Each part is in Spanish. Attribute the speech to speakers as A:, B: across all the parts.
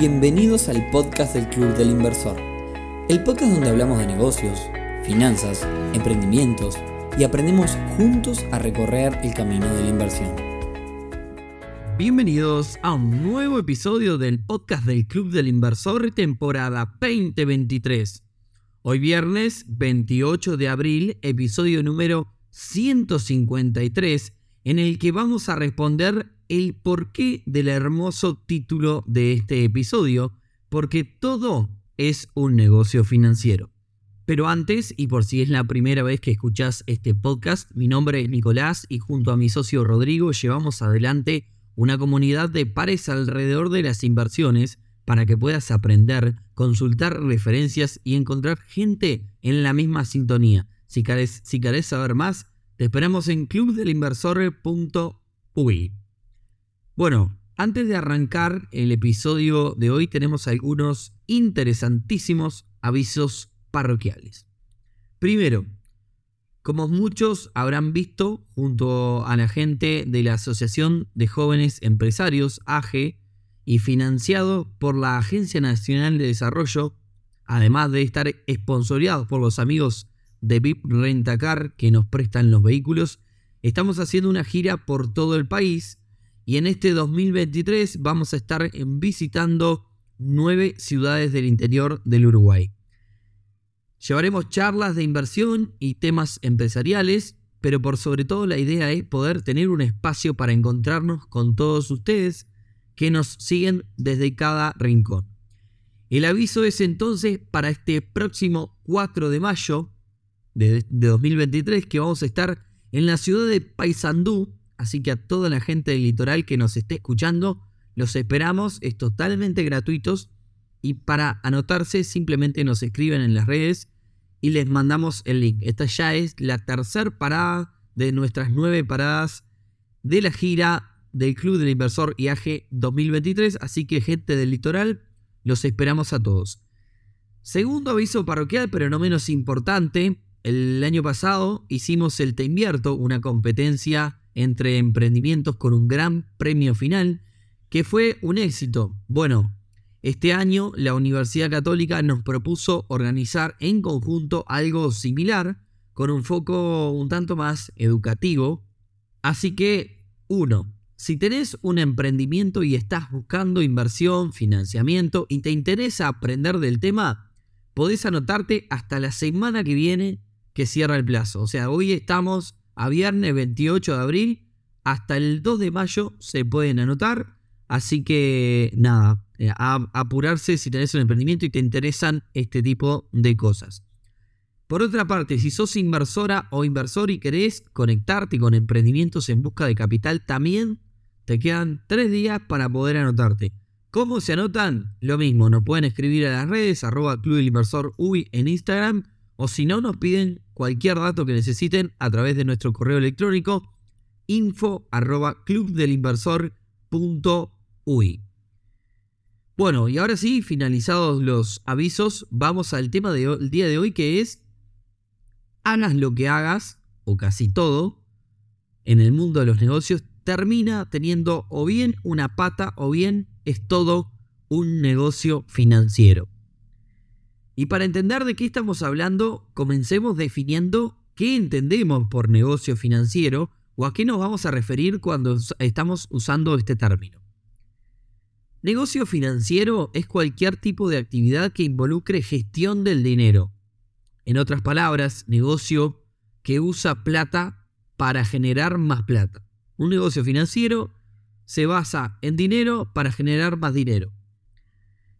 A: Bienvenidos al podcast del Club del Inversor, el podcast donde hablamos de negocios, finanzas, emprendimientos y aprendemos juntos a recorrer el camino de la inversión.
B: Bienvenidos a un nuevo episodio del podcast del Club del Inversor temporada 2023. Hoy viernes 28 de abril, episodio número 153, en el que vamos a responder el porqué del hermoso título de este episodio, porque todo es un negocio financiero. Pero antes, y por si es la primera vez que escuchas este podcast, mi nombre es Nicolás y junto a mi socio Rodrigo llevamos adelante una comunidad de pares alrededor de las inversiones para que puedas aprender, consultar referencias y encontrar gente en la misma sintonía. Si querés, si querés saber más, te esperamos en clubdelinversor.ui. Bueno, antes de arrancar el episodio de hoy tenemos algunos interesantísimos avisos parroquiales. Primero, como muchos habrán visto, junto a la gente de la Asociación de Jóvenes Empresarios, AGE, y financiado por la Agencia Nacional de Desarrollo, además de estar esponsoreados por los amigos de VIP Rentacar que nos prestan los vehículos, estamos haciendo una gira por todo el país y en este 2023 vamos a estar visitando nueve ciudades del interior del Uruguay. Llevaremos charlas de inversión y temas empresariales, pero por sobre todo la idea es poder tener un espacio para encontrarnos con todos ustedes que nos siguen desde cada rincón. El aviso es entonces para este próximo 4 de mayo de, 2023 que vamos a estar en la ciudad de Paysandú, Así que a toda la gente del litoral que nos esté escuchando, los esperamos, es totalmente gratuitos y para anotarse simplemente nos escriben en las redes y les mandamos el link. Esta ya es la tercera parada de nuestras nueve paradas de la gira del Club del Inversor IAG 2023, así que gente del litoral, los esperamos a todos. Segundo aviso parroquial, pero no menos importante, el año pasado hicimos el Te Invierto, una competencia entre emprendimientos con un gran premio final, que fue un éxito. Bueno, este año la Universidad Católica nos propuso organizar en conjunto algo similar, con un foco un tanto más educativo. Así que, uno, si tenés un emprendimiento y estás buscando inversión, financiamiento y te interesa aprender del tema, podés anotarte hasta la semana que viene que cierra el plazo. O sea, hoy estamos a viernes 28 de abril. Hasta el 2 de mayo se pueden anotar. Así que nada, eh, apurarse si tenés un emprendimiento y te interesan este tipo de cosas. Por otra parte, si sos inversora o inversor y querés conectarte con emprendimientos en busca de capital, también te quedan tres días para poder anotarte. ¿Cómo se anotan? Lo mismo, nos pueden escribir a las redes, arroba Club en Instagram, o si no, nos piden cualquier dato que necesiten a través de nuestro correo electrónico info. Bueno, y ahora sí, finalizados los avisos, vamos al tema del día de hoy que es, hagas lo que hagas, o casi todo, en el mundo de los negocios, termina teniendo o bien una pata o bien es todo un negocio financiero. Y para entender de qué estamos hablando, comencemos definiendo qué entendemos por negocio financiero o a qué nos vamos a referir cuando estamos usando este término. Negocio financiero es cualquier tipo de actividad que involucre gestión del dinero. En otras palabras, negocio que usa plata para generar más plata. Un negocio financiero se basa en dinero para generar más dinero.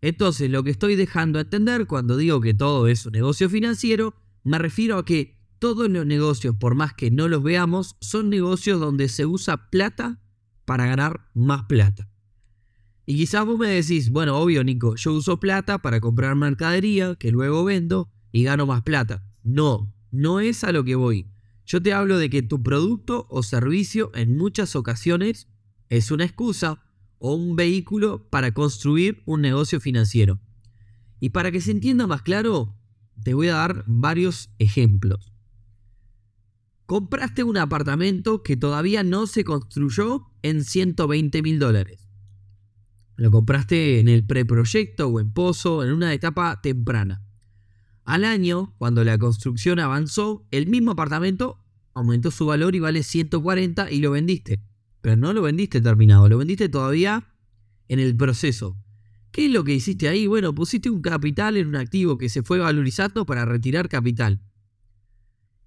B: Entonces, lo que estoy dejando entender cuando digo que todo es un negocio financiero, me refiero a que todos los negocios, por más que no los veamos, son negocios donde se usa plata para ganar más plata. Y quizás vos me decís, bueno, obvio Nico, yo uso plata para comprar mercadería que luego vendo y gano más plata. No, no es a lo que voy. Yo te hablo de que tu producto o servicio en muchas ocasiones es una excusa o un vehículo para construir un negocio financiero. Y para que se entienda más claro, te voy a dar varios ejemplos. Compraste un apartamento que todavía no se construyó en 120 mil dólares. Lo compraste en el preproyecto o en pozo, en una etapa temprana. Al año, cuando la construcción avanzó, el mismo apartamento aumentó su valor y vale 140 y lo vendiste. Pero no lo vendiste terminado, lo vendiste todavía en el proceso. ¿Qué es lo que hiciste ahí? Bueno, pusiste un capital en un activo que se fue valorizando para retirar capital.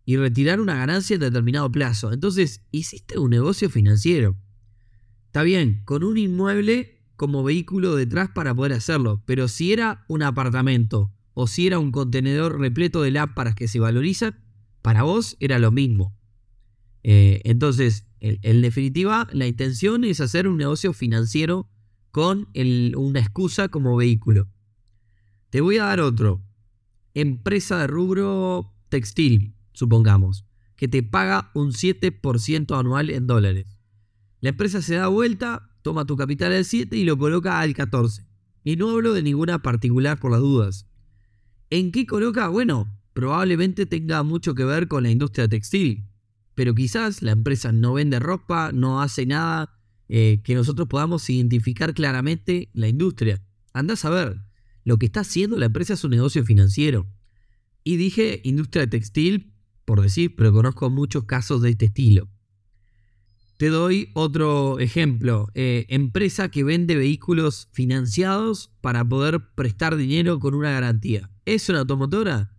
B: Y retirar una ganancia en determinado plazo. Entonces, hiciste un negocio financiero. Está bien, con un inmueble como vehículo detrás para poder hacerlo. Pero si era un apartamento o si era un contenedor repleto de lámparas que se valorizan, para vos era lo mismo. Eh, entonces, en, definitiva, la intención es hacer un negocio financiero con una excusa como vehículo. Te voy a dar otro. Empresa de rubro textil, supongamos, que te paga un 7% anual en dólares. La empresa se da vuelta, toma tu capital al 7 y lo coloca al 14. Y no hablo de ninguna particular por las dudas. ¿En qué coloca? Bueno, probablemente tenga mucho que ver con la industria textil. Pero quizás la empresa no vende ropa, no hace nada eh, que nosotros podamos identificar claramente la industria. Andás a ver, lo que está haciendo la empresa es un negocio financiero. Y dije industria textil, por decir, pero conozco muchos casos de este estilo. Te doy otro ejemplo. Eh, empresa que vende vehículos financiados para poder prestar dinero con una garantía. ¿Es una automotora?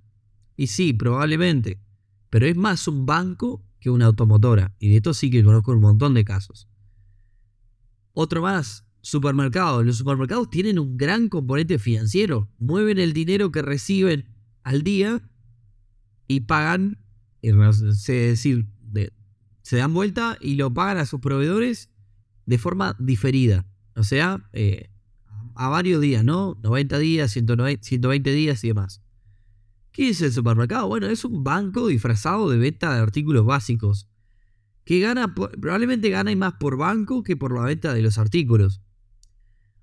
B: Y sí, probablemente. Pero es más un banco que una automotora. Y de esto sí que conozco un montón de casos. Otro más, supermercados. Los supermercados tienen un gran componente financiero. Mueven el dinero que reciben al día y pagan, es decir, se dan vuelta y lo pagan a sus proveedores de forma diferida. O sea, eh, a varios días, ¿no? 90 días, 120 días y demás. ¿Qué es el supermercado? Bueno, es un banco disfrazado de venta de artículos básicos que gana, probablemente gana más por banco que por la venta de los artículos.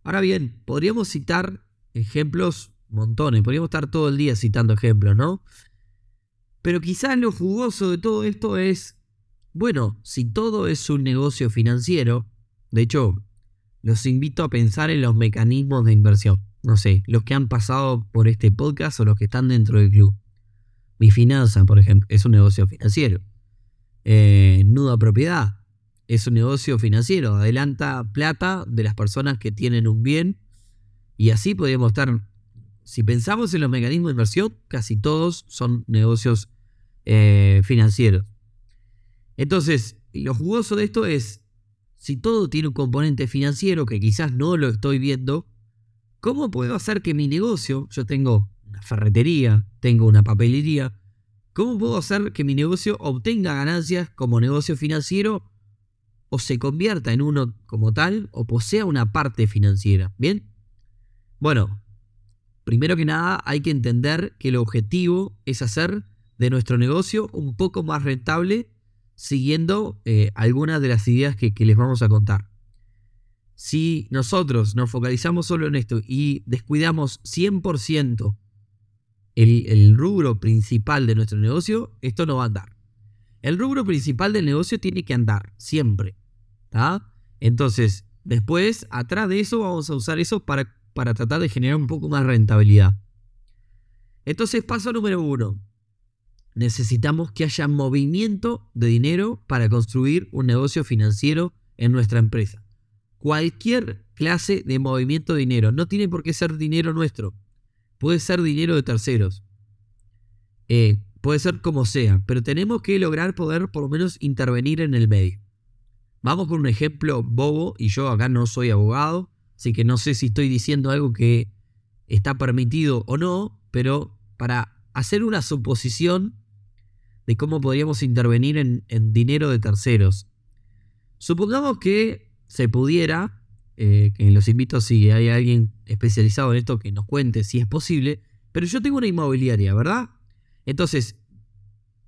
B: Ahora bien, podríamos citar ejemplos montones, podríamos estar todo el día citando ejemplos, ¿no? Pero quizás lo jugoso de todo esto es, bueno, si todo es un negocio financiero, de hecho, los invito a pensar en los mecanismos de inversión. No sé, los que han pasado por este podcast o los que están dentro del club. Mi finanza, por ejemplo, es un negocio financiero. Eh, nuda propiedad. Es un negocio financiero, adelanta plata de las personas que tienen un bien y así podríamos estar, si pensamos en los mecanismos de inversión, casi todos son negocios eh, financieros. Entonces, lo jugoso de esto es, si todo tiene un componente financiero que quizás no lo estoy viendo, ¿cómo puedo hacer que mi negocio, yo tengo una ferretería, tengo una papelería, ¿Cómo puedo hacer que mi negocio obtenga ganancias como negocio financiero o se convierta en uno como tal o posea una parte financiera? ¿Bien? Bueno, primero que nada hay que entender que el objetivo es hacer de nuestro negocio un poco más rentable siguiendo eh, algunas de las ideas que, que les vamos a contar. Si nosotros nos focalizamos solo en esto y descuidamos 100% el, rubro principal de nuestro negocio, esto no va a andar. El rubro principal del negocio tiene que andar, siempre. Entonces, después, atrás de eso, vamos a usar eso para, para tratar de generar un poco más rentabilidad. Entonces, paso número uno. Necesitamos que haya movimiento de dinero para construir un negocio financiero en nuestra empresa. Cualquier clase de movimiento de dinero. No tiene por qué ser dinero nuestro puede ser dinero de terceros, eh, puede ser como sea, pero tenemos que lograr poder por lo menos intervenir en el medio. Vamos con un ejemplo bobo, y yo acá no soy abogado, así que no sé si estoy diciendo algo que está permitido o no, pero para hacer una suposición de cómo podríamos intervenir en, en dinero de terceros. Supongamos que se pudiera eh, que los invito si hay alguien especializado en esto que nos cuente si es posible, pero yo tengo una inmobiliaria, ¿verdad? Entonces,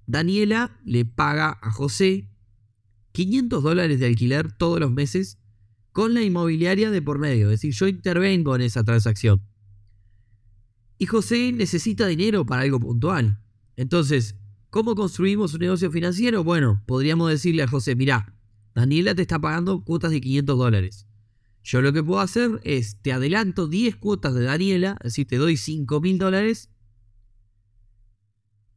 B: Daniela le paga a José 500 dólares de alquiler todos los meses con la inmobiliaria de por medio, es decir, yo intervengo en esa transacción. Y José necesita dinero para algo puntual. Entonces, ¿cómo construimos un negocio financiero? Bueno, podríamos decirle a José, mira, Daniela te está pagando cuotas de 500 dólares. Yo lo que puedo hacer es, te adelanto 10 cuotas de Daniela, decir, te doy 5 mil dólares.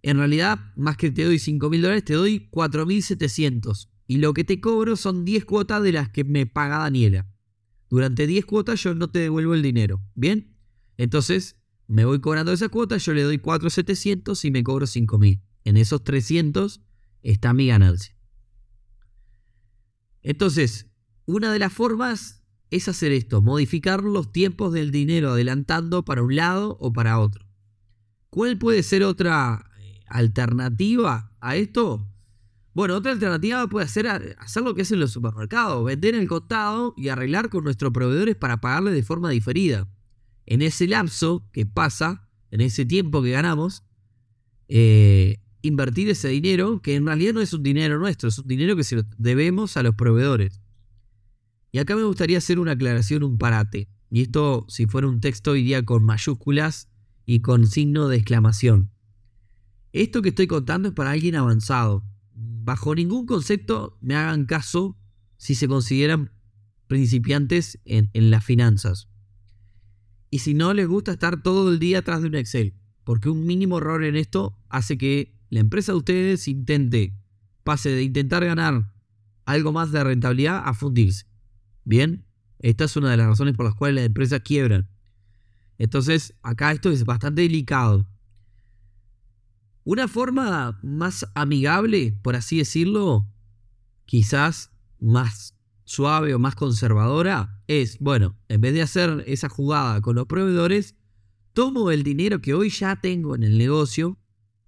B: En realidad, más que te doy 5 mil dólares, te doy 4.700. Y lo que te cobro son 10 cuotas de las que me paga Daniela. Durante 10 cuotas yo no te devuelvo el dinero. ¿Bien? Entonces, me voy cobrando esa cuota, yo le doy 4.700 y me cobro 5.000. En esos 300 está mi ganancia. Entonces, una de las formas es hacer esto, modificar los tiempos del dinero adelantando para un lado o para otro. ¿Cuál puede ser otra eh, alternativa a esto? Bueno, otra alternativa puede ser hacer lo que hacen los supermercados, vender el costado y arreglar con nuestros proveedores para pagarle de forma diferida. En ese lapso que pasa, en ese tiempo que ganamos, eh, invertir ese dinero, que en realidad no es un dinero nuestro, es un dinero que se lo debemos a los proveedores. Y acá me gustaría hacer una aclaración, un parate. Y esto, si fuera un texto, iría con mayúsculas y con signo de exclamación. Esto que estoy contando es para alguien avanzado. Bajo ningún concepto me hagan caso si se consideran principiantes en, en las finanzas. Y si no les gusta estar todo el día atrás de un Excel, porque un mínimo error en esto hace que la empresa de ustedes intente, pase de intentar ganar algo más de rentabilidad a fundirse. Bien, esta es una de las razones por las cuales las empresas quiebran. Entonces, acá esto es bastante delicado. Una forma más amigable, por así decirlo, quizás más suave o más conservadora, es, bueno, en vez de hacer esa jugada con los proveedores, tomo el dinero que hoy ya tengo en el negocio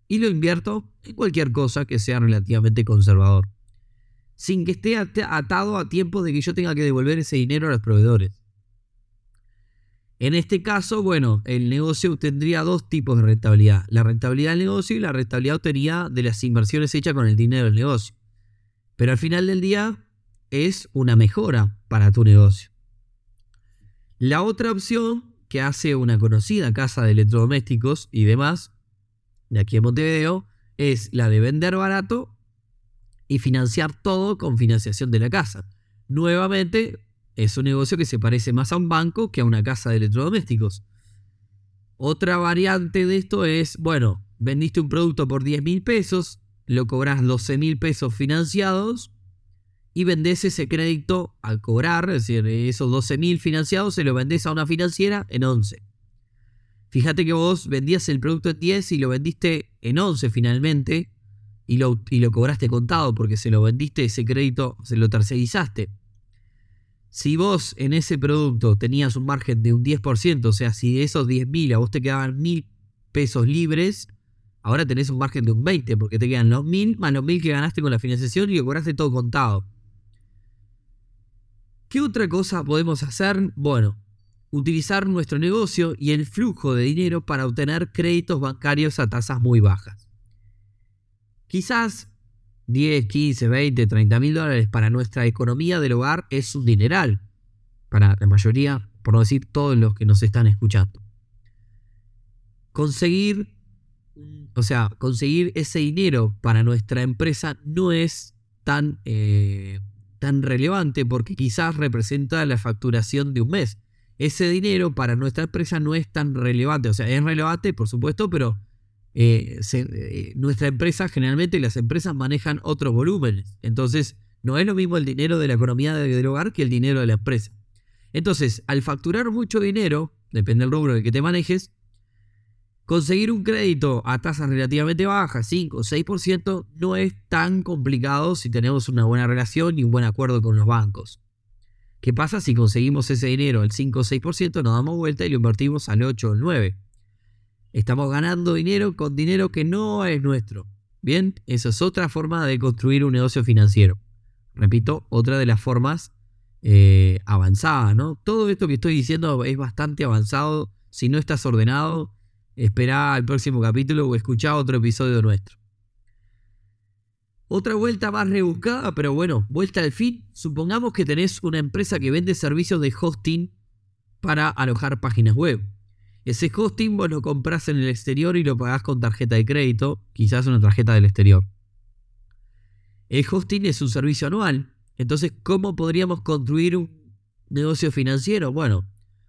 B: y lo invierto en cualquier cosa que sea relativamente conservador sin que esté atado a tiempo de que yo tenga que devolver ese dinero a los proveedores. En este caso, bueno, el negocio tendría dos tipos de rentabilidad. La rentabilidad del negocio y la rentabilidad obtenida de las inversiones hechas con el dinero del negocio. Pero al final del día es una mejora para tu negocio. La otra opción que hace una conocida casa de electrodomésticos y demás, de aquí en Montevideo, es la de vender barato y financiar todo con financiación de la casa. Nuevamente, es un negocio que se parece más a un banco que a una casa de electrodomésticos. Otra variante de esto es, bueno, vendiste un producto por 10 mil pesos, lo cobras 12 mil pesos financiados y vendés ese crédito al cobrar, es decir, esos 12 mil financiados se lo vendés a una financiera en 11. Fíjate que vos vendías el producto en 10 y lo vendiste en 11 finalmente, y lo, lo cobraste contado porque se lo vendiste ese crédito, se lo tercerizaste. Si vos en ese producto tenías un margen de un 10%, o sea, si de esos 10.000 a vos te quedaban 1.000 pesos libres, ahora tenés un margen de un 20, porque te quedan los 1.000 más los 1.000 que ganaste con la financiación y que cobraste todo contado. ¿Qué otra cosa podemos hacer? Bueno, utilizar nuestro negocio y el flujo de dinero para obtener créditos bancarios a tasas muy bajas. Quizás 10, 15, 20, 30 mil dólares para nuestra economía del hogar es un dineral. Para la mayoría, por no decir todos los que nos están escuchando. Conseguir, o sea, conseguir ese dinero para nuestra empresa no es tan, eh, tan relevante porque quizás representa la facturación de un mes. Ese dinero para nuestra empresa no es tan relevante. O sea, es relevante, por supuesto, pero eh, eh, nuestra empresa, generalmente las empresas manejan otros volúmenes. Entonces, no es lo mismo el dinero de la economía del hogar que el dinero de la empresa. Entonces, al facturar mucho dinero, depende del rubro en que te manejes, conseguir un crédito a tasas relativamente bajas, 5 o 6%, no es tan complicado si tenemos una buena relación y un buen acuerdo con los bancos. ¿Qué pasa si conseguimos ese dinero al 5 o 6%, nos damos vuelta y lo invertimos al 8 o al 9%? Estamos ganando dinero con dinero que no es nuestro. Bien, esa es otra forma de construir un negocio financiero. Repito, otra de las formas eh, avanzadas, ¿no? Todo esto que estoy diciendo es bastante avanzado. Si no estás ordenado, espera al próximo capítulo o escucha otro episodio nuestro. Otra vuelta más rebuscada, pero bueno, vuelta al fin. Supongamos que tenés una empresa que vende servicios de hosting para alojar páginas web. Ese hosting vos lo compras en el exterior y lo pagás con tarjeta de crédito, quizás una tarjeta del exterior. El hosting es un servicio anual, entonces ¿cómo podríamos construir un, negocio financiero? Bueno,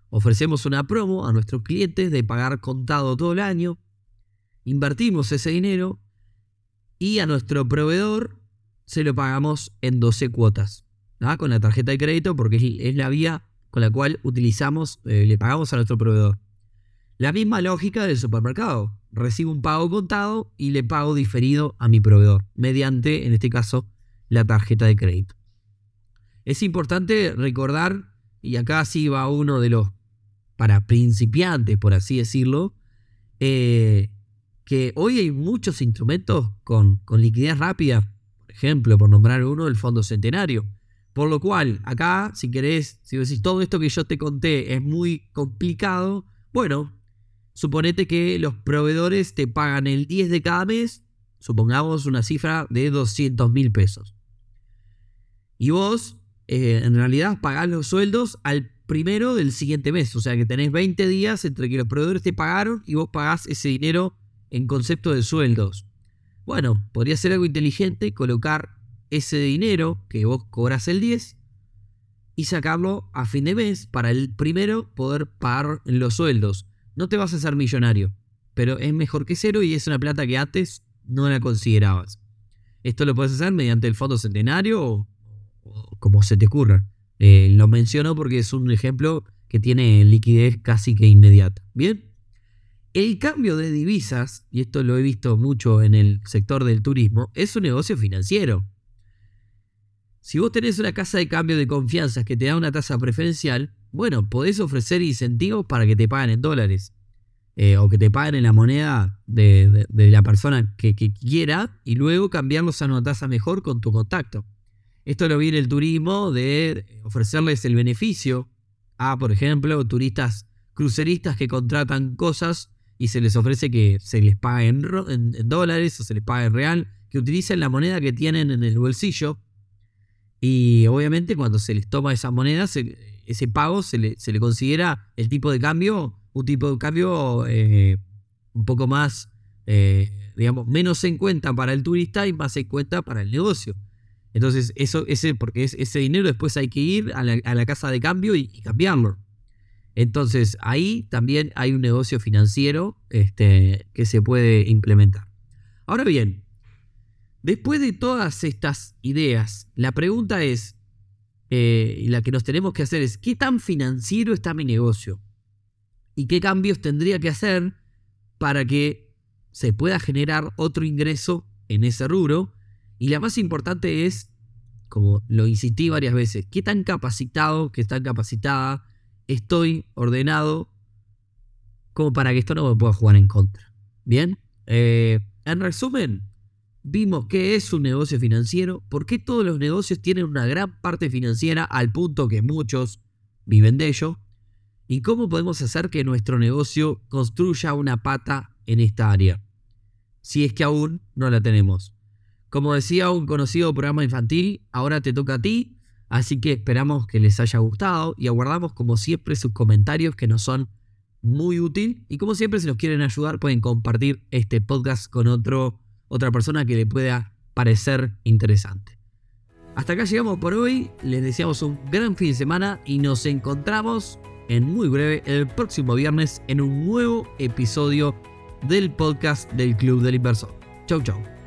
B: ofrecemos una promo a nuestros clientes de pagar contado todo el año, invertimos ese dinero y a nuestro proveedor se lo pagamos en 12 cuotas, con la tarjeta de crédito porque es la vía con la cual utilizamos, eh, le pagamos a nuestro proveedor. La misma lógica del supermercado. Recibo un pago contado y le pago diferido a mi proveedor, mediante, en este caso, la tarjeta de crédito. Es importante recordar, y acá sí va uno de los para principiantes, por así decirlo, eh, que hoy hay muchos instrumentos con, con liquidez rápida. Por ejemplo, por nombrar uno, el Fondo Centenario. Por lo cual, acá, si querés, si decís todo esto que yo te conté es muy complicado, bueno, suponete que los proveedores te pagan el 10 de cada mes, supongamos una cifra de 200 mil pesos. Y vos, eh, en realidad, pagás los sueldos al primero del siguiente mes. O sea que tenés 20 días entre que los proveedores te pagaron y vos pagás ese dinero en concepto de sueldos. Bueno, podría ser algo inteligente colocar ese dinero que vos cobras el 10 y sacarlo a fin de mes para el primero poder pagar los sueldos. No te vas a hacer millonario, pero es mejor que cero y es una plata que antes no la considerabas. Esto lo puedes hacer mediante el fondo centenario o, como se te ocurra. Eh, lo menciono porque es un ejemplo que tiene liquidez casi que inmediata. Bien. El cambio de divisas, y esto lo he visto mucho en el sector del turismo, es un negocio financiero. Si vos tenés una casa de cambio de confianza que te da una tasa preferencial, bueno, podés ofrecer incentivos para que te paguen en dólares. Eh, o que te paguen en la moneda de, la persona que, quiera y luego cambiarlos a una tasa mejor con tu contacto. Esto lo viene el turismo de ofrecerles el beneficio a, por ejemplo, turistas cruceristas que contratan cosas y se les ofrece que se les pague en, dólares o se les pague en real, que utilicen la moneda que tienen en el bolsillo y obviamente cuando se les toma esa moneda, ese pago se le, se le, considera el tipo de cambio, un tipo de cambio eh, un poco más, eh, digamos, menos en cuenta para el turista y más en cuenta para el negocio. Entonces, eso, ese, porque es, ese dinero después hay que ir a la, casa de cambio y, cambiarlo. Entonces, ahí también hay un negocio financiero este, que se puede implementar. Ahora bien, Después de todas estas ideas, la pregunta es, eh, la que nos tenemos que hacer es, ¿qué tan financiero está mi negocio? ¿Y qué cambios tendría que hacer para que se pueda generar otro ingreso en ese rubro? Y la más importante es, como lo insistí varias veces, ¿qué tan capacitado, qué tan capacitada estoy ordenado como para que esto no me pueda jugar en contra? Bien, eh, en resumen, vimos qué es un negocio financiero, por qué todos los negocios tienen una gran parte financiera al punto que muchos viven de ello, y cómo podemos hacer que nuestro negocio construya una pata en esta área, si es que aún no la tenemos. Como decía un conocido programa infantil, ahora te toca a ti, así que esperamos que les haya gustado y aguardamos como siempre sus comentarios que nos son muy útil y como siempre si nos quieren ayudar pueden compartir este podcast con otro otra persona que le pueda parecer interesante. Hasta acá llegamos por hoy, les deseamos un gran fin de semana y nos encontramos en muy breve el próximo viernes en un nuevo episodio del podcast del Club del Inversor. Chau chau.